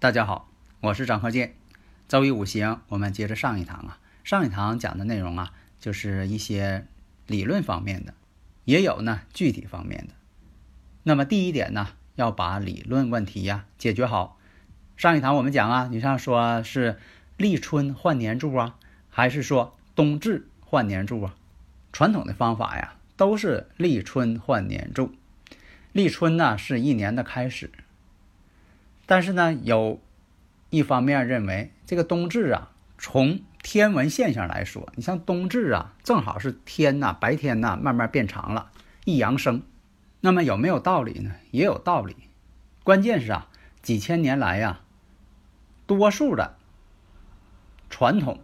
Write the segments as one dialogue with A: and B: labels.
A: 大家好，我是张和建。周易五行，我们接着上一堂啊。上一堂讲的内容啊，就是一些理论方面的，也有呢具体方面的。那么第一点呢，要把理论问题呀解决好。上一堂我们讲啊，你像说是立春换年柱啊，还是说冬至换年柱啊？传统的方法呀，都是立春换年柱。立春呢是一年的开始。但是呢，有一方面认为，这个冬至啊，从天文现象来说，你像冬至啊，正好是天呐，白天呐慢慢变长了，一阳生。那么有没有道理呢？也有道理。关键是啊，几千年来呀，多数的传统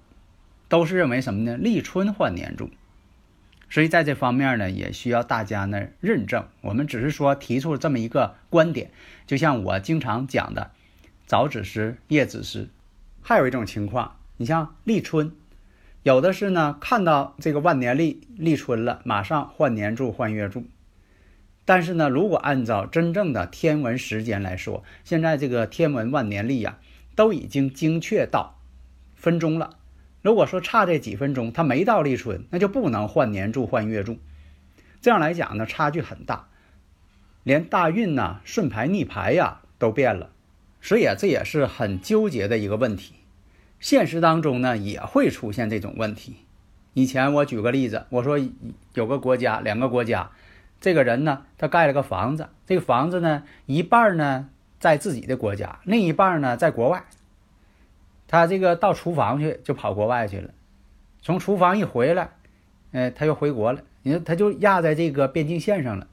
A: 都是认为什么呢？立春换年柱。所以在这方面呢，也需要大家呢认证。我们只是说提出这么一个观点，就像我经常讲的，早子时、夜子时。还有一种情况，你像立春，有的是呢看到这个万年历立春了，马上换年柱、换月柱。但是呢，如果按照真正的天文时间来说，现在这个天文万年历呀，都已经精确到分钟了。如果说差这几分钟，它没到立春，那就不能换年柱换月柱。这样来讲呢，差距很大，连大运呐、顺排逆排呀都变了，所以啊，这也是很纠结的一个问题。现实当中呢，也会出现这种问题。以前我举个例子，我说有个国家、两个国家，这个人呢，他盖了个房子，这个房子呢，一半呢在自己的国家，另一半呢在国外。他这个到厨房去就跑国外去了，从厨房一回来，哎，他又回国了。你说他就压在这个边境线上了。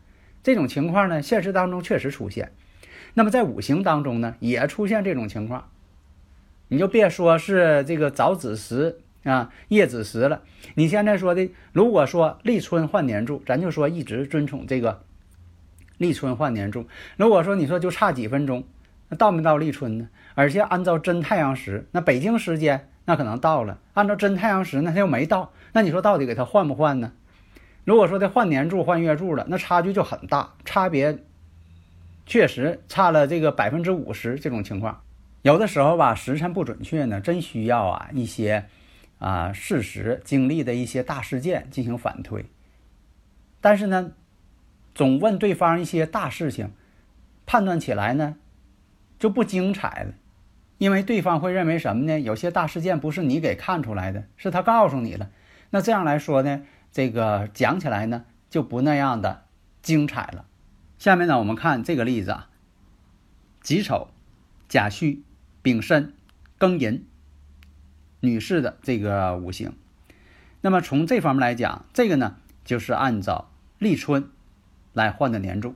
A: 这种情况呢，现实当中确实出现。那么在五行当中呢，也出现这种情况。你就别说是这个早子时啊、夜子时了。你现在说的，如果说立春换年柱，咱就说一直遵从这个立春换年柱。如果说你说就差几分钟。到没到立春呢？而且按照真太阳时，那北京时间那可能到了；按照真太阳时，那他又没到。那你说到底给他换不换呢？如果说他换年柱换月柱了，那差距就很大，差别确实差了这个百分之五十。这种情况，有的时候吧，时辰不准确呢，真需要啊一些啊事实经历的一些大事件进行反推。但是呢，总问对方一些大事情，判断起来呢？就不精彩了，因为对方会认为什么呢？有些大事件不是你给看出来的，是他告诉你了。那这样来说呢，这个讲起来呢就不那样的精彩了。下面呢，我们看这个例子啊：己丑、甲戌、丙申、庚寅，女士的这个五行。那么从这方面来讲，这个呢就是按照立春来换的年柱，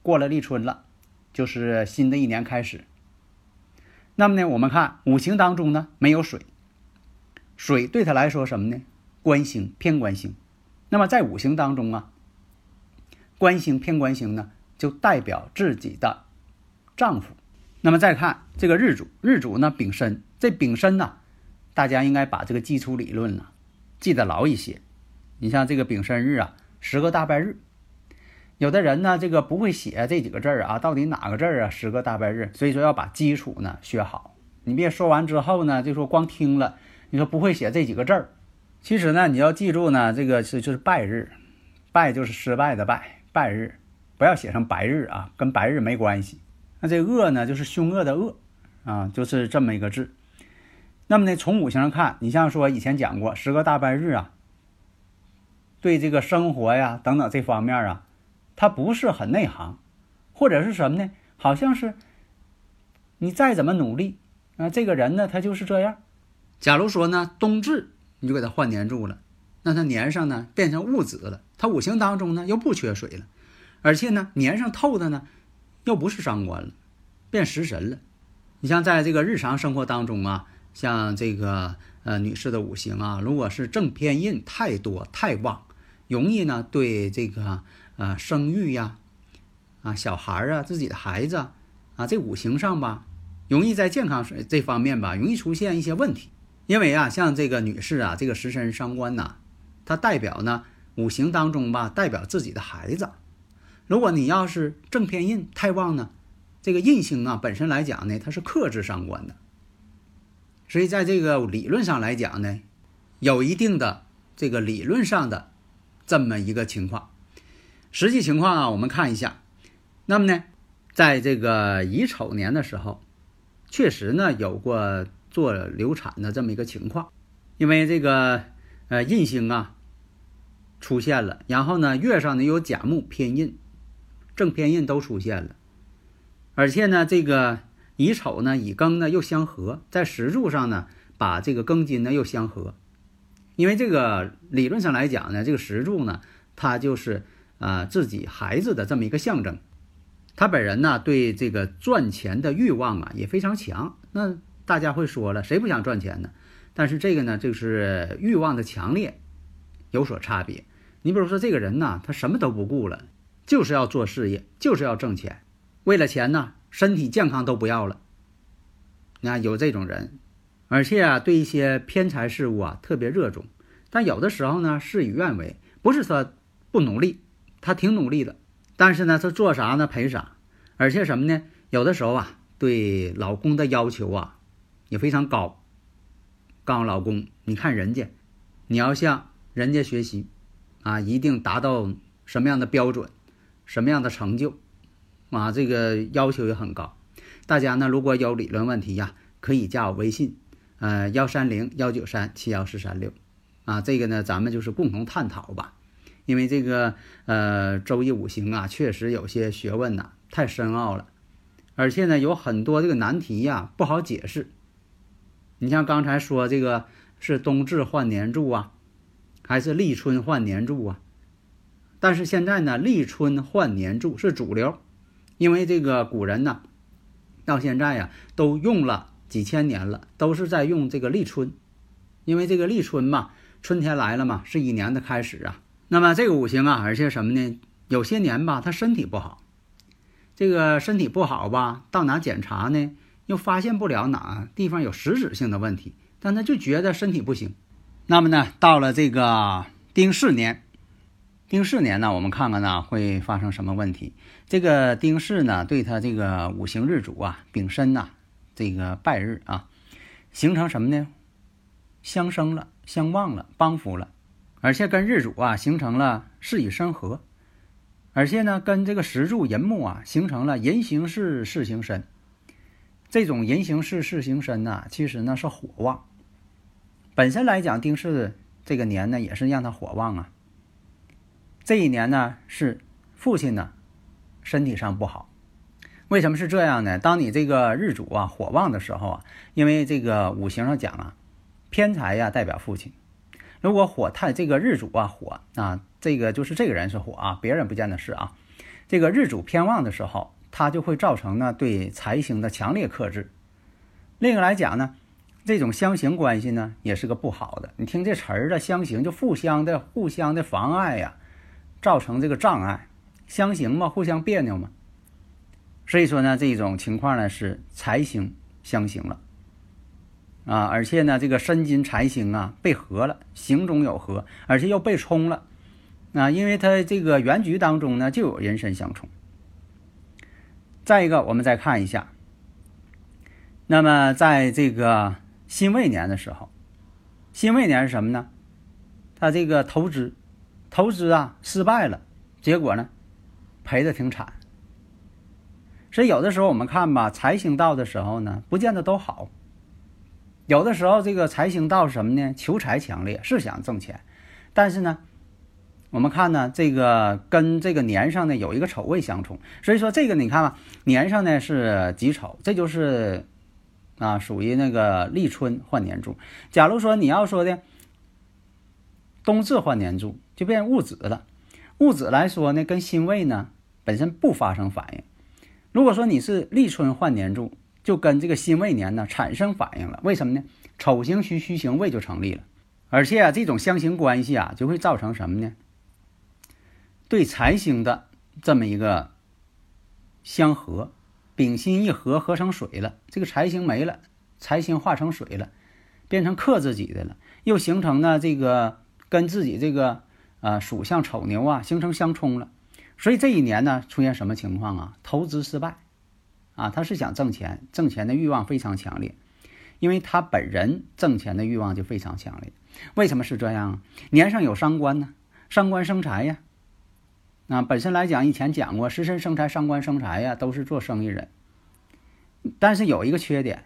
A: 过了立春了。就是新的一年开始。那么呢，我们看五行当中呢没有水，水对他来说什么呢？官星偏官星。那么在五行当中啊，官星偏官星呢，就代表自己的丈夫。那么再看这个日主，日主呢丙申，这丙申呢，大家应该把这个基础理论呢记得牢一些。你像这个丙申日啊，十个大拜日。有的人呢，这个不会写这几个字儿啊，到底哪个字儿啊？十个大拜日，所以说要把基础呢学好。你别说完之后呢，就说光听了，你说不会写这几个字儿。其实呢，你要记住呢，这个是就是拜日，拜就是失败的拜，拜日不要写成白日啊，跟白日没关系。那这恶呢，就是凶恶的恶啊，就是这么一个字。那么呢，从五行上看，你像说以前讲过十个大拜日啊，对这个生活呀等等这方面啊。他不是很内行，或者是什么呢？好像是你再怎么努力啊，这个人呢，他就是这样，假如说呢，冬至你就给他换年柱了，那他年上呢变成戊子了，他五行当中呢又不缺水了，而且呢年上透的呢又不是伤官了，变食神了。你像在这个日常生活当中啊，像这个呃女士的五行啊，如果是正偏印太多太旺，容易呢对这个啊生育呀，啊小孩啊自己的孩子啊这五行上吧，容易在健康这方面吧容易出现一些问题。因为啊，像这个女士啊，这个食神伤官呐，它代表呢五行当中吧，代表自己的孩子。如果你要是正偏印太旺呢，这个印星啊本身来讲呢，它是克制伤官的。所以在这个理论上来讲呢，有一定的这个理论上的这么一个情况。实际情况啊，我们看一下。那么呢，在这个乙丑年的时候，确实呢有过。做流产的这么一个情况，因为这个呃印星啊出现了，然后呢月上呢有甲木偏印，正偏印都出现了，而且呢这个乙丑呢乙庚呢又相合，在石柱上呢把这个庚金呢又相合，因为这个理论上来讲呢，这个石柱呢它就是啊自己孩子的这么一个象征，他本人呢对这个赚钱的欲望啊也非常强，那。大家会说了，谁不想赚钱呢？但是这个呢，就是欲望的强烈有所差别。你比如说，这个人呢，他什么都不顾了，就是要做事业，就是要挣钱，为了钱呢，身体健康都不要了。你看有这种人，而且啊，对一些偏财事物啊特别热衷。但有的时候呢，事与愿违，不是他不努力，他挺努力的，但是呢，他做啥呢赔啥。而且什么呢？有的时候啊，对老公的要求啊。也非常高，告诉老公，你看人家，你要向人家学习，啊，一定达到什么样的标准，什么样的成就，啊，这个要求也很高。大家呢，如果有理论问题呀，可以加我微信，呃，幺三零幺九三七幺四三六，啊，这个呢，咱们就是共同探讨吧。因为这个呃，周易五行啊，确实有些学问呐，太深奥了，而且呢，有很多这个难题呀，不好解释。你像刚才说这个是冬至换年柱啊，还是立春换年柱啊？但是现在呢，立春换年柱是主流，因为这个古人呢，到现在呀都用了几千年了，都是在用这个立春，因为这个立春嘛，春天来了嘛，是一年的开始啊。那么这个五行啊，而且什么呢？有些年吧，他身体不好，这个身体不好吧，到哪检查呢？又发现不了哪地方有实质性的问题，但他就觉得身体不行。那么呢，到了这个丁巳年，丁巳年呢，我们看看呢会发生什么问题？这个丁巳呢，对他这个五行日主啊，丙申呐，这个败日啊，形成什么呢？相生了，相旺了，帮扶了，而且跟日主啊形成了巳与生合，而且呢，跟这个时柱寅木啊形成了寅行巳，巳行身。这种人行事事行身呐，其实呢是火旺。本身来讲，丁巳这个年呢，也是让他火旺啊。这一年呢，是父亲呢身体上不好。为什么是这样呢？当你这个日主啊火旺的时候啊，因为这个五行上讲啊，偏财呀代表父亲。如果火太这个日主啊火啊，这个就是这个人是火啊，别人不见得是啊。这个日主偏旺的时候。它就会造成呢对财星的强烈克制。另一个来讲呢，这种相刑关系呢也是个不好的。你听这词儿的相刑就互相的互相的妨碍呀，造成这个障碍。相刑嘛，互相别扭嘛。所以说呢，这种情况呢是财星相刑了啊，而且呢这个申金财星啊被合了，行中有合，而且又被冲了啊，因为它这个原局当中呢就有人身相冲。再一个，我们再看一下。那么，在这个辛未年的时候，辛未年是什么呢？他这个投资，投资啊失败了，结果呢赔的挺惨。所以有的时候我们看吧，财星到的时候呢，不见得都好。有的时候这个财星到什么呢？求财强烈，是想挣钱，但是呢。我们看呢，这个跟这个年上呢有一个丑位相冲，所以说这个你看吧，年上呢是己丑，这就是啊，属于那个立春换年柱。假如说你要说的冬至换年柱，就变戊子了。戊子来说呢，跟辛未呢本身不发生反应。如果说你是立春换年柱，就跟这个辛未年呢产生反应了。为什么呢？丑行戌，戌行未就成立了。而且啊，这种相刑关系啊，就会造成什么呢？对财星的这么一个相合，丙辛一合，合成水了，这个财星没了，财星化成水了，变成克自己的了，又形成呢这个跟自己这个呃属相丑牛啊形成相冲了。所以这一年呢，出现什么情况啊？投资失败啊！他是想挣钱，挣钱的欲望非常强烈，因为他本人挣钱的欲望就非常强烈。为什么是这样？年上有伤官呢？伤官生财呀。那本身来讲，以前讲过，食神生财，伤官生财呀，都是做生意人。但是有一个缺点，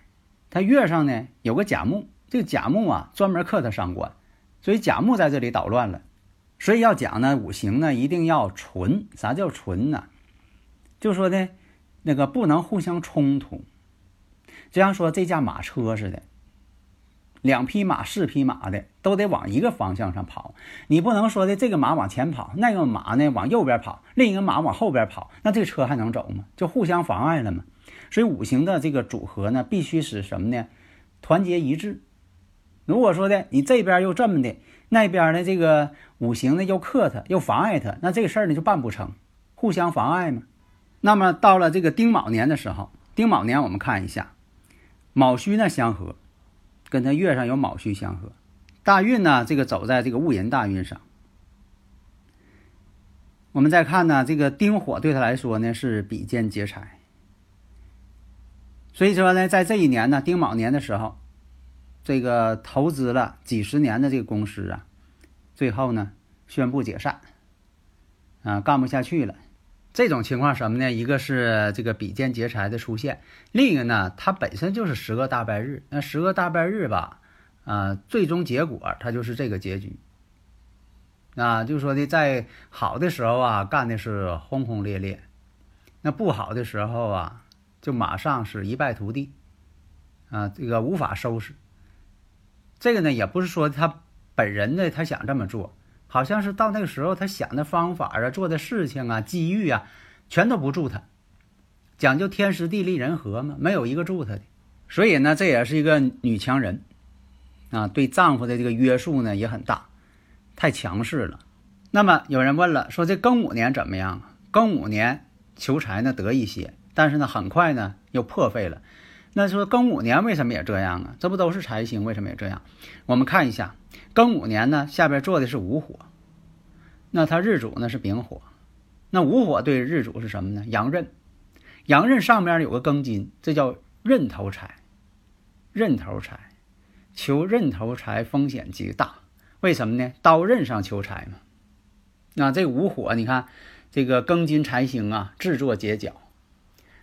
A: 他月上呢有个甲木，这个甲木啊专门克他伤官，所以甲木在这里捣乱了。所以要讲呢，五行呢一定要纯。啥叫纯呢？就说呢，那个不能互相冲突。就像说这架马车似的。两匹马、四匹马的都得往一个方向上跑，你不能说的这个马往前跑，那个马呢往右边跑，另一个马往后边跑，那这车还能走吗？就互相妨碍了嘛。所以五行的这个组合呢，必须是什么呢？团结一致。如果说的你这边又这么的，那边的这个五行呢又克他，又妨碍他，那这个事儿呢就办不成，互相妨碍嘛。那么到了这个丁卯年的时候，丁卯年我们看一下，卯戌呢相合。跟他月上有卯戌相合，大运呢，这个走在这个戊寅大运上。我们再看呢，这个丁火对他来说呢是比肩劫财，所以说呢，在这一年呢，丁卯年的时候，这个投资了几十年的这个公司啊，最后呢宣布解散，啊，干不下去了。这种情况什么呢？一个是这个比肩劫财的出现，另一个呢，它本身就是十个大败日。那十个大败日吧，啊，最终结果它就是这个结局。啊，就说的在好的时候啊，干的是轰轰烈烈；那不好的时候啊，就马上是一败涂地，啊，这个无法收拾。这个呢，也不是说他本人呢，他想这么做。好像是到那个时候，他想的方法啊，做的事情啊，机遇啊，全都不助他。讲究天时地利人和嘛，没有一个助他的。所以呢，这也是一个女强人啊，对丈夫的这个约束呢也很大，太强势了。那么有人问了，说这庚午年怎么样啊？庚午年求财呢得一些，但是呢很快呢又破费了。那说庚午年为什么也这样啊？这不都是财星，为什么也这样？我们看一下。庚午年呢，下边做的是午火，那它日主呢是丙火，那午火对日主是什么呢？阳刃，阳刃上面有个庚金，这叫刃头财，刃头财，求刃头财风险极大，为什么呢？刀刃上求财嘛。那这午火，你看这个庚金财星啊，制作结角，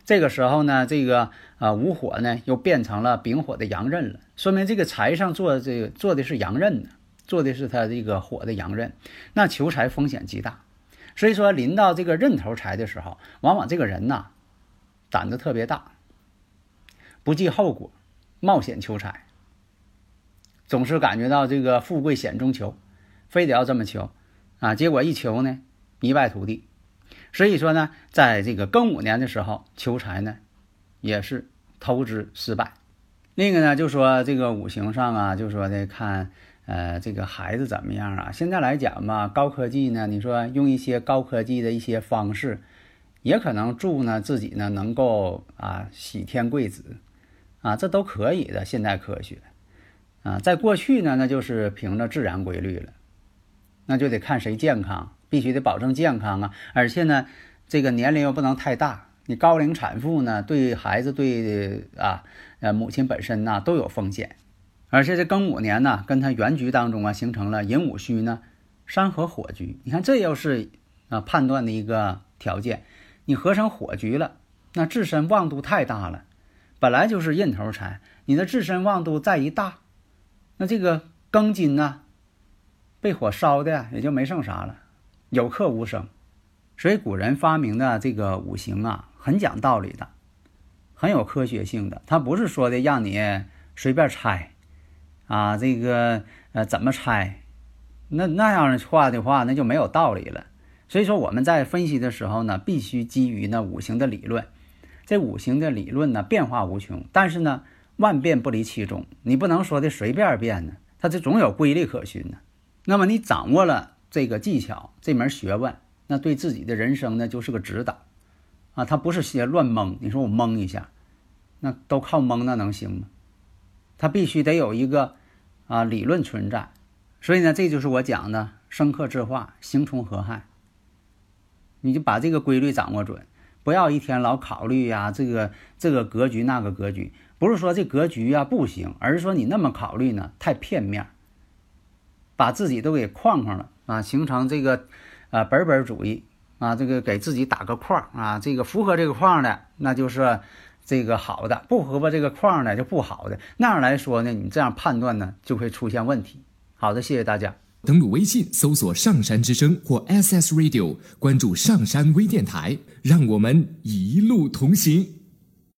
A: 这个时候呢，这个啊午火呢又变成了丙火的阳刃了，说明这个财上做这个做的是阳刃呢。做的是他这个火的阳刃，那求财风险极大，所以说临到这个刃头财的时候，往往这个人呐胆子特别大，不计后果，冒险求财，总是感觉到这个富贵险中求，非得要这么求啊，结果一求呢一败涂地。所以说呢，在这个庚午年的时候求财呢也是投资失败。另一个呢就说这个五行上啊，就说的看。呃，这个孩子怎么样啊？现在来讲嘛，高科技呢，你说用一些高科技的一些方式，也可能助呢自己呢能够啊喜天贵子，啊，这都可以的。现代科学，啊，在过去呢，那就是凭着自然规律了，那就得看谁健康，必须得保证健康啊。而且呢，这个年龄又不能太大，你高龄产妇呢，对孩子对啊呃母亲本身呢都有风险。而且这庚午年呢，跟他原局当中啊，形成了寅午戌呢，山河火局。你看，这又是啊判断的一个条件。你合成火局了，那自身旺度太大了，本来就是印头财，你的自身旺度再一大，那这个庚金呢，被火烧的也就没剩啥了，有克无生。所以古人发明的这个五行啊，很讲道理的，很有科学性的，它不是说的让你随便猜，啊，这个呃怎么猜，那那样的话的话，那就没有道理了。所以说我们在分析的时候呢，必须基于呢五行的理论，这五行的理论呢变化无穷，但是呢万变不离其宗，你不能说的随便变呢，它这总有规律可循呢。那么你掌握了这个技巧，这门学问，那对自己的人生呢就是个指导。啊，他不是些乱蒙，你说我蒙一下，那都靠蒙，那能行吗？他必须得有一个啊理论存在，所以呢，这就是我讲的生克制化，形从合害。你就把这个规律掌握准，不要一天老考虑呀，这个这个格局那个格局，不是说这格局呀不行，而是说你那么考虑呢太片面，把自己都给框框了啊，形成这个啊本本主义。啊，这个给自己打个框啊，这个符合这个框的，那就是这个好的；不符合这个框的就不好的。那样来说呢，你这样判断呢，就会出现问题。好的，谢谢大家。
B: 登录微信搜索“上山之声”或 SS Radio，关注上山微电台，让我们一路同行。